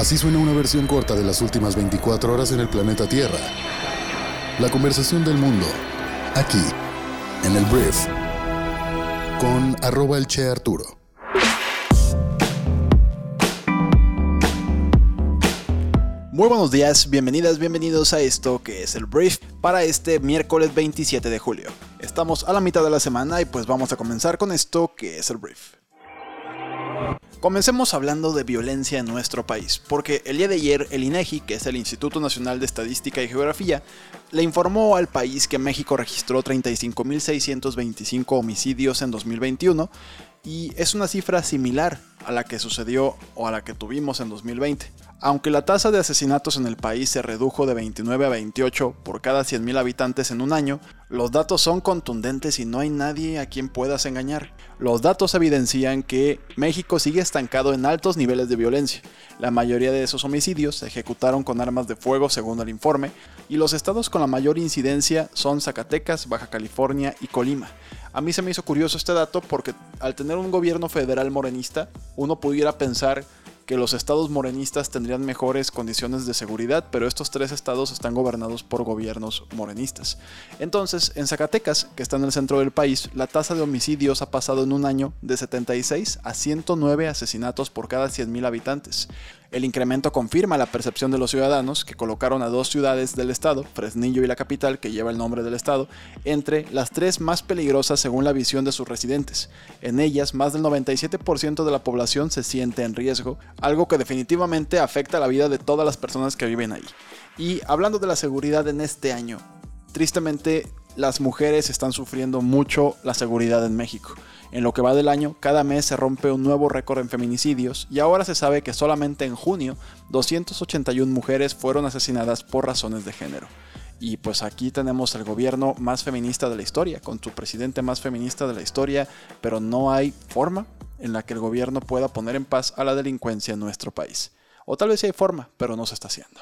Así suena una versión corta de las últimas 24 horas en el planeta Tierra. La conversación del mundo, aquí, en el Brief, con arroba el Che Arturo. Muy buenos días, bienvenidas, bienvenidos a esto que es el Brief para este miércoles 27 de julio. Estamos a la mitad de la semana y pues vamos a comenzar con esto que es el Brief. Comencemos hablando de violencia en nuestro país, porque el día de ayer el INEGI, que es el Instituto Nacional de Estadística y Geografía, le informó al país que México registró 35.625 homicidios en 2021 y es una cifra similar a la que sucedió o a la que tuvimos en 2020. Aunque la tasa de asesinatos en el país se redujo de 29 a 28 por cada 100.000 habitantes en un año, los datos son contundentes y no hay nadie a quien puedas engañar. Los datos evidencian que México sigue estancado en altos niveles de violencia. La mayoría de esos homicidios se ejecutaron con armas de fuego según el informe, y los estados con la mayor incidencia son Zacatecas, Baja California y Colima. A mí se me hizo curioso este dato porque al tener un gobierno federal morenista, uno pudiera pensar que los estados morenistas tendrían mejores condiciones de seguridad, pero estos tres estados están gobernados por gobiernos morenistas. Entonces, en Zacatecas, que está en el centro del país, la tasa de homicidios ha pasado en un año de 76 a 109 asesinatos por cada 100.000 habitantes. El incremento confirma la percepción de los ciudadanos que colocaron a dos ciudades del estado, Fresnillo y la capital, que lleva el nombre del estado, entre las tres más peligrosas según la visión de sus residentes. En ellas, más del 97% de la población se siente en riesgo, algo que definitivamente afecta la vida de todas las personas que viven ahí. Y hablando de la seguridad en este año, tristemente las mujeres están sufriendo mucho la seguridad en México. En lo que va del año, cada mes se rompe un nuevo récord en feminicidios y ahora se sabe que solamente en junio 281 mujeres fueron asesinadas por razones de género. Y pues aquí tenemos el gobierno más feminista de la historia, con su presidente más feminista de la historia, pero no hay forma en la que el gobierno pueda poner en paz a la delincuencia en nuestro país. O tal vez hay forma, pero no se está haciendo.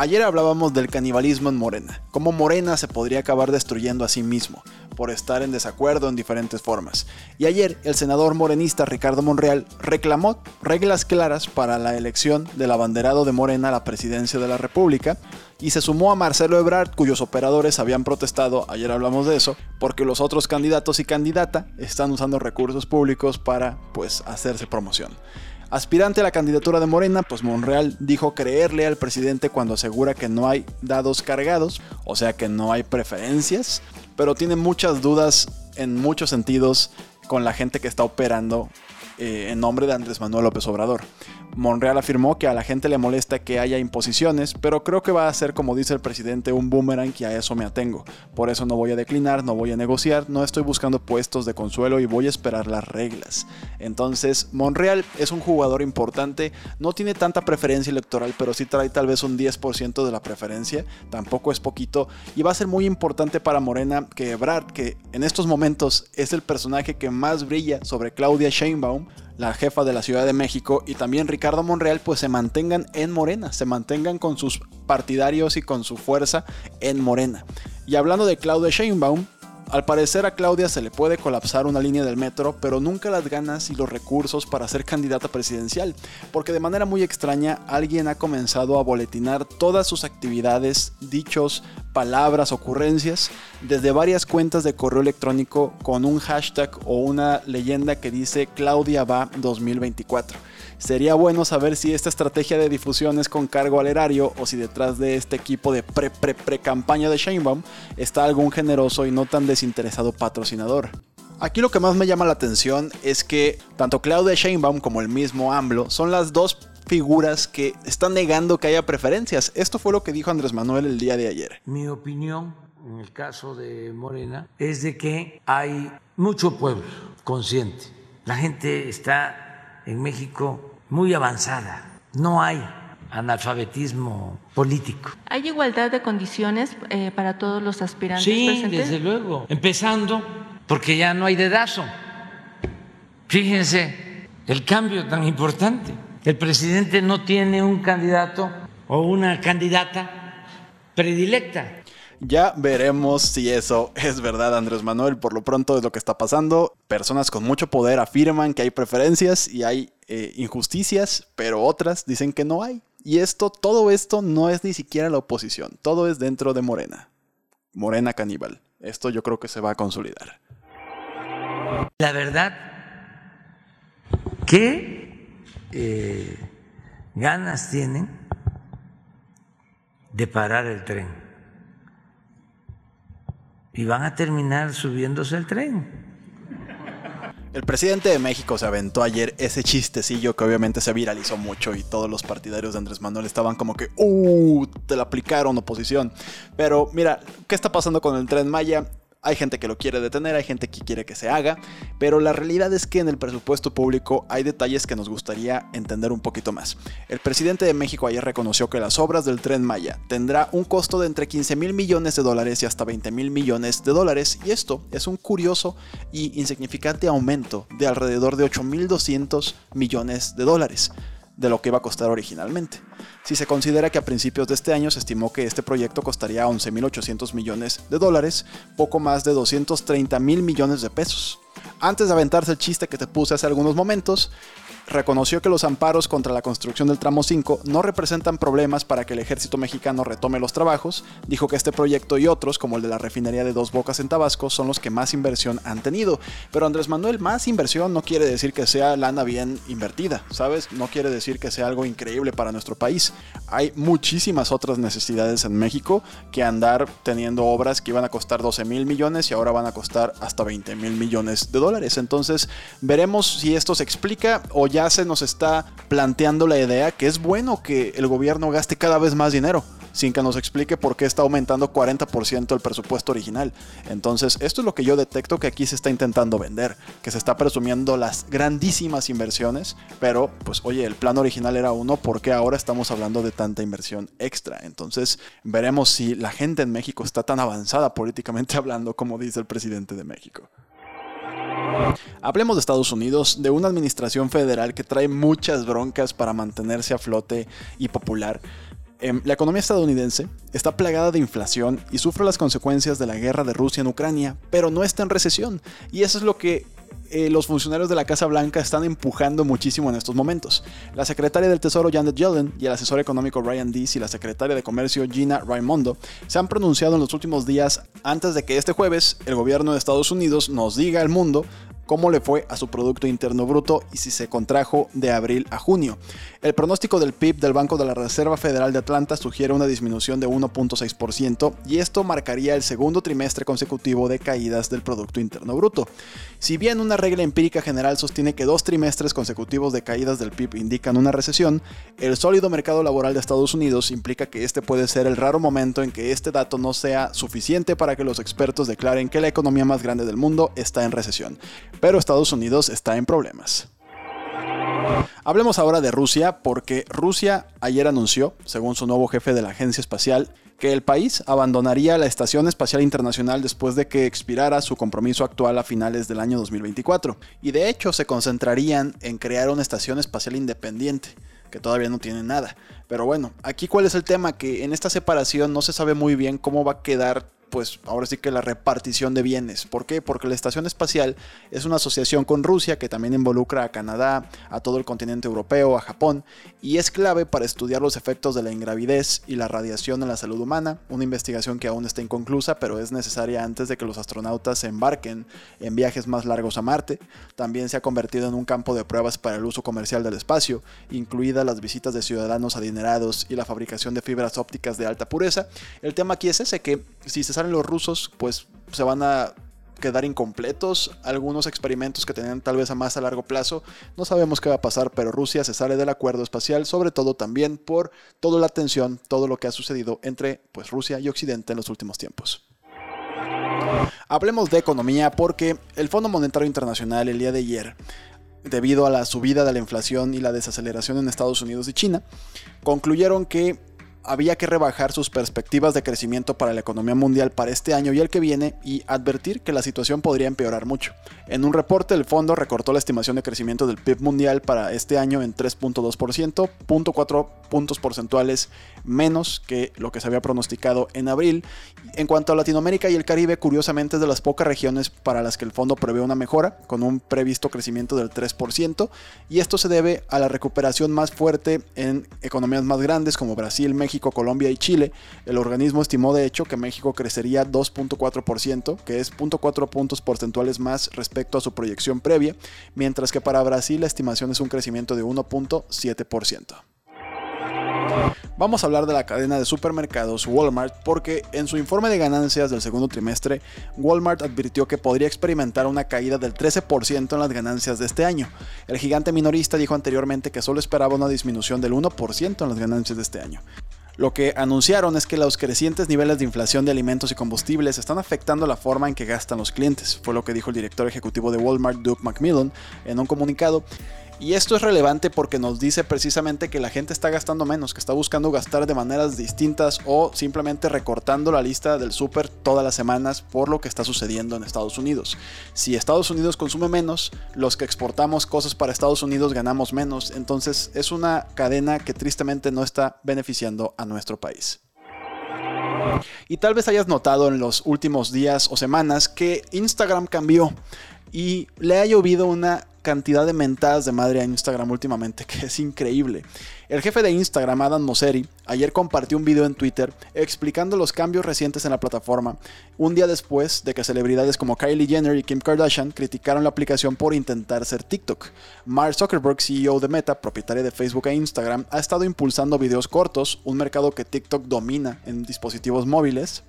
Ayer hablábamos del canibalismo en Morena, cómo Morena se podría acabar destruyendo a sí mismo por estar en desacuerdo en diferentes formas. Y ayer el senador morenista Ricardo Monreal reclamó reglas claras para la elección del abanderado de Morena a la presidencia de la República y se sumó a Marcelo Ebrard cuyos operadores habían protestado, ayer hablamos de eso, porque los otros candidatos y candidata están usando recursos públicos para pues hacerse promoción. Aspirante a la candidatura de Morena, pues Monreal dijo creerle al presidente cuando asegura que no hay dados cargados, o sea que no hay preferencias, pero tiene muchas dudas en muchos sentidos con la gente que está operando eh, en nombre de Andrés Manuel López Obrador. Monreal afirmó que a la gente le molesta que haya imposiciones, pero creo que va a ser, como dice el presidente, un boomerang y a eso me atengo. Por eso no voy a declinar, no voy a negociar, no estoy buscando puestos de consuelo y voy a esperar las reglas. Entonces, Monreal es un jugador importante, no tiene tanta preferencia electoral, pero sí trae tal vez un 10% de la preferencia, tampoco es poquito, y va a ser muy importante para Morena que Ebrard, que en estos momentos es el personaje que más brilla sobre Claudia Sheinbaum, la jefa de la Ciudad de México, y también Ricardo Monreal, pues se mantengan en Morena, se mantengan con sus partidarios y con su fuerza en Morena. Y hablando de Claudia Sheinbaum, al parecer a Claudia se le puede colapsar una línea del metro, pero nunca las ganas y los recursos para ser candidata presidencial, porque de manera muy extraña alguien ha comenzado a boletinar todas sus actividades, dichos, palabras, ocurrencias, desde varias cuentas de correo electrónico con un hashtag o una leyenda que dice Claudia va 2024. Sería bueno saber si esta estrategia de difusión es con cargo al erario o si detrás de este equipo de pre-pre-pre-campaña de Sheinbaum está algún generoso y no tan desinteresado patrocinador. Aquí lo que más me llama la atención es que tanto Claudia Sheinbaum como el mismo AMLO son las dos figuras que están negando que haya preferencias. Esto fue lo que dijo Andrés Manuel el día de ayer. Mi opinión en el caso de Morena es de que hay mucho pueblo consciente. La gente está en México muy avanzada. No hay analfabetismo político. ¿Hay igualdad de condiciones eh, para todos los aspirantes? Sí, desde luego. Empezando porque ya no hay dedazo. Fíjense el cambio tan importante. El presidente no tiene un candidato o una candidata predilecta. Ya veremos si eso es verdad, Andrés Manuel. Por lo pronto es lo que está pasando. Personas con mucho poder afirman que hay preferencias y hay eh, injusticias, pero otras dicen que no hay. Y esto, todo esto no es ni siquiera la oposición, todo es dentro de Morena. Morena caníbal. Esto yo creo que se va a consolidar. La verdad, ¿qué eh, ganas tienen de parar el tren? Y van a terminar subiéndose el tren. El presidente de México se aventó ayer ese chistecillo que obviamente se viralizó mucho y todos los partidarios de Andrés Manuel estaban como que, ¡uh! Te la aplicaron oposición. Pero mira, ¿qué está pasando con el tren Maya? Hay gente que lo quiere detener, hay gente que quiere que se haga, pero la realidad es que en el presupuesto público hay detalles que nos gustaría entender un poquito más. El presidente de México ayer reconoció que las obras del tren Maya tendrá un costo de entre 15 mil millones de dólares y hasta 20 mil millones de dólares, y esto es un curioso y insignificante aumento de alrededor de 8 mil 200 millones de dólares de lo que iba a costar originalmente. Si se considera que a principios de este año se estimó que este proyecto costaría 11.800 millones de dólares, poco más de 230 mil millones de pesos. Antes de aventarse el chiste que te puse hace algunos momentos, reconoció que los amparos contra la construcción del tramo 5 no representan problemas para que el ejército mexicano retome los trabajos, dijo que este proyecto y otros, como el de la refinería de Dos Bocas en Tabasco, son los que más inversión han tenido. Pero Andrés Manuel, más inversión no quiere decir que sea lana bien invertida, ¿sabes? No quiere decir que sea algo increíble para nuestro país. Hay muchísimas otras necesidades en México que andar teniendo obras que iban a costar 12 mil millones y ahora van a costar hasta 20 mil millones de dólares. Entonces, veremos si esto se explica o ya ya se nos está planteando la idea que es bueno que el gobierno gaste cada vez más dinero sin que nos explique por qué está aumentando 40% el presupuesto original. Entonces, esto es lo que yo detecto que aquí se está intentando vender, que se está presumiendo las grandísimas inversiones, pero pues oye, el plan original era uno, ¿por qué ahora estamos hablando de tanta inversión extra? Entonces, veremos si la gente en México está tan avanzada políticamente hablando como dice el presidente de México. Hablemos de Estados Unidos, de una administración federal que trae muchas broncas para mantenerse a flote y popular. Em, la economía estadounidense está plagada de inflación y sufre las consecuencias de la guerra de Rusia en Ucrania, pero no está en recesión. Y eso es lo que eh, los funcionarios de la Casa Blanca están empujando muchísimo en estos momentos. La secretaria del Tesoro Janet Yellen y el asesor económico Ryan Dees y la secretaria de Comercio Gina Raimondo se han pronunciado en los últimos días antes de que este jueves el gobierno de Estados Unidos nos diga al mundo cómo le fue a su Producto Interno Bruto y si se contrajo de abril a junio. El pronóstico del PIB del Banco de la Reserva Federal de Atlanta sugiere una disminución de 1.6% y esto marcaría el segundo trimestre consecutivo de caídas del Producto Interno Bruto. Si bien una regla empírica general sostiene que dos trimestres consecutivos de caídas del PIB indican una recesión, el sólido mercado laboral de Estados Unidos implica que este puede ser el raro momento en que este dato no sea suficiente para que los expertos declaren que la economía más grande del mundo está en recesión pero Estados Unidos está en problemas. Hablemos ahora de Rusia, porque Rusia ayer anunció, según su nuevo jefe de la agencia espacial, que el país abandonaría la Estación Espacial Internacional después de que expirara su compromiso actual a finales del año 2024. Y de hecho se concentrarían en crear una estación espacial independiente, que todavía no tiene nada. Pero bueno, aquí cuál es el tema, que en esta separación no se sabe muy bien cómo va a quedar pues ahora sí que la repartición de bienes. ¿Por qué? Porque la Estación Espacial es una asociación con Rusia que también involucra a Canadá, a todo el continente europeo, a Japón, y es clave para estudiar los efectos de la ingravidez y la radiación en la salud humana, una investigación que aún está inconclusa, pero es necesaria antes de que los astronautas se embarquen en viajes más largos a Marte. También se ha convertido en un campo de pruebas para el uso comercial del espacio, incluidas las visitas de ciudadanos adinerados y la fabricación de fibras ópticas de alta pureza. El tema aquí es ese que si se salen los rusos, pues se van a quedar incompletos algunos experimentos que tenían tal vez a más a largo plazo. No sabemos qué va a pasar, pero Rusia se sale del acuerdo espacial, sobre todo también por toda la tensión, todo lo que ha sucedido entre pues, Rusia y Occidente en los últimos tiempos. Hablemos de economía porque el Fondo Monetario Internacional el día de ayer, debido a la subida de la inflación y la desaceleración en Estados Unidos y China, concluyeron que había que rebajar sus perspectivas de crecimiento para la economía mundial para este año y el que viene y advertir que la situación podría empeorar mucho. En un reporte, el fondo recortó la estimación de crecimiento del PIB mundial para este año en 3.2%, 0.4 puntos porcentuales menos que lo que se había pronosticado en abril. En cuanto a Latinoamérica y el Caribe, curiosamente es de las pocas regiones para las que el fondo prevé una mejora, con un previsto crecimiento del 3%, y esto se debe a la recuperación más fuerte en economías más grandes como Brasil, México, Colombia y Chile. El organismo estimó de hecho que México crecería 2.4%, que es 0.4 puntos porcentuales más respecto a su proyección previa, mientras que para Brasil la estimación es un crecimiento de 1.7%. Vamos a hablar de la cadena de supermercados Walmart porque en su informe de ganancias del segundo trimestre, Walmart advirtió que podría experimentar una caída del 13% en las ganancias de este año. El gigante minorista dijo anteriormente que solo esperaba una disminución del 1% en las ganancias de este año. Lo que anunciaron es que los crecientes niveles de inflación de alimentos y combustibles están afectando la forma en que gastan los clientes, fue lo que dijo el director ejecutivo de Walmart, Doug McMillan, en un comunicado. Y esto es relevante porque nos dice precisamente que la gente está gastando menos, que está buscando gastar de maneras distintas o simplemente recortando la lista del súper todas las semanas por lo que está sucediendo en Estados Unidos. Si Estados Unidos consume menos, los que exportamos cosas para Estados Unidos ganamos menos, entonces es una cadena que tristemente no está beneficiando a nuestro país. Y tal vez hayas notado en los últimos días o semanas que Instagram cambió y le ha llovido una cantidad de mentadas de madre a Instagram últimamente que es increíble. El jefe de Instagram, Adam Mosseri, ayer compartió un video en Twitter explicando los cambios recientes en la plataforma, un día después de que celebridades como Kylie Jenner y Kim Kardashian criticaron la aplicación por intentar ser TikTok. Mark Zuckerberg, CEO de Meta, propietaria de Facebook e Instagram, ha estado impulsando videos cortos, un mercado que TikTok domina en dispositivos móviles,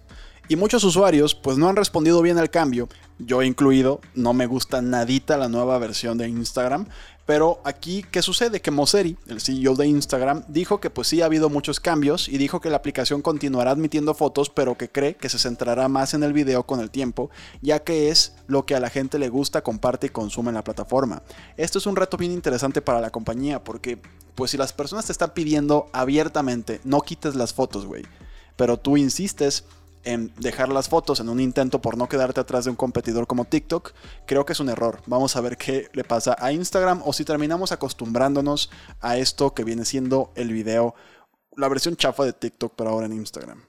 y muchos usuarios pues no han respondido bien al cambio, yo incluido, no me gusta nadita la nueva versión de Instagram, pero aquí, ¿qué sucede? Que Mosseri, el CEO de Instagram, dijo que pues sí ha habido muchos cambios y dijo que la aplicación continuará admitiendo fotos, pero que cree que se centrará más en el video con el tiempo, ya que es lo que a la gente le gusta, comparte y consume en la plataforma. Esto es un reto bien interesante para la compañía, porque pues si las personas te están pidiendo abiertamente, no quites las fotos, güey, pero tú insistes en dejar las fotos en un intento por no quedarte atrás de un competidor como TikTok, creo que es un error. Vamos a ver qué le pasa a Instagram o si terminamos acostumbrándonos a esto que viene siendo el video, la versión chafa de TikTok, pero ahora en Instagram.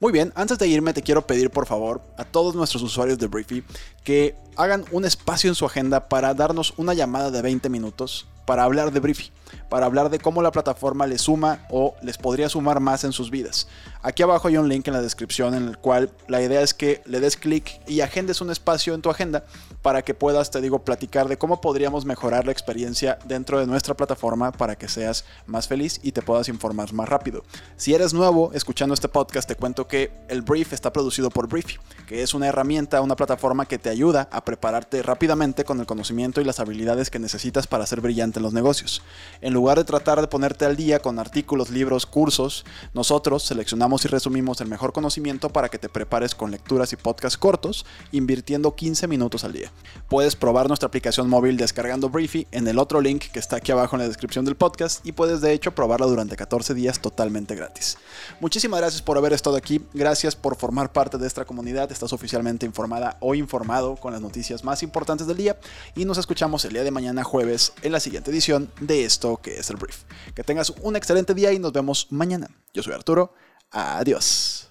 Muy bien, antes de irme te quiero pedir por favor a todos nuestros usuarios de Briefy que hagan un espacio en su agenda para darnos una llamada de 20 minutos para hablar de Briefy, para hablar de cómo la plataforma les suma o les podría sumar más en sus vidas. Aquí abajo hay un link en la descripción en el cual la idea es que le des clic y agendes un espacio en tu agenda para que puedas, te digo, platicar de cómo podríamos mejorar la experiencia dentro de nuestra plataforma para que seas más feliz y te puedas informar más rápido. Si eres nuevo escuchando este podcast, te cuento que el Brief está producido por Briefy, que es una herramienta, una plataforma que te ayuda a prepararte rápidamente con el conocimiento y las habilidades que necesitas para ser brillante en los negocios. En lugar de tratar de ponerte al día con artículos, libros, cursos, nosotros seleccionamos y resumimos el mejor conocimiento para que te prepares con lecturas y podcasts cortos, invirtiendo 15 minutos al día. Puedes probar nuestra aplicación móvil descargando Briefy en el otro link que está aquí abajo en la descripción del podcast y puedes de hecho probarla durante 14 días totalmente gratis. Muchísimas gracias por haber estado aquí, gracias por formar parte de esta comunidad, estás oficialmente informada o informado con las noticias más importantes del día y nos escuchamos el día de mañana jueves en la edición de esto que es el brief. Que tengas un excelente día y nos vemos mañana. Yo soy Arturo. Adiós.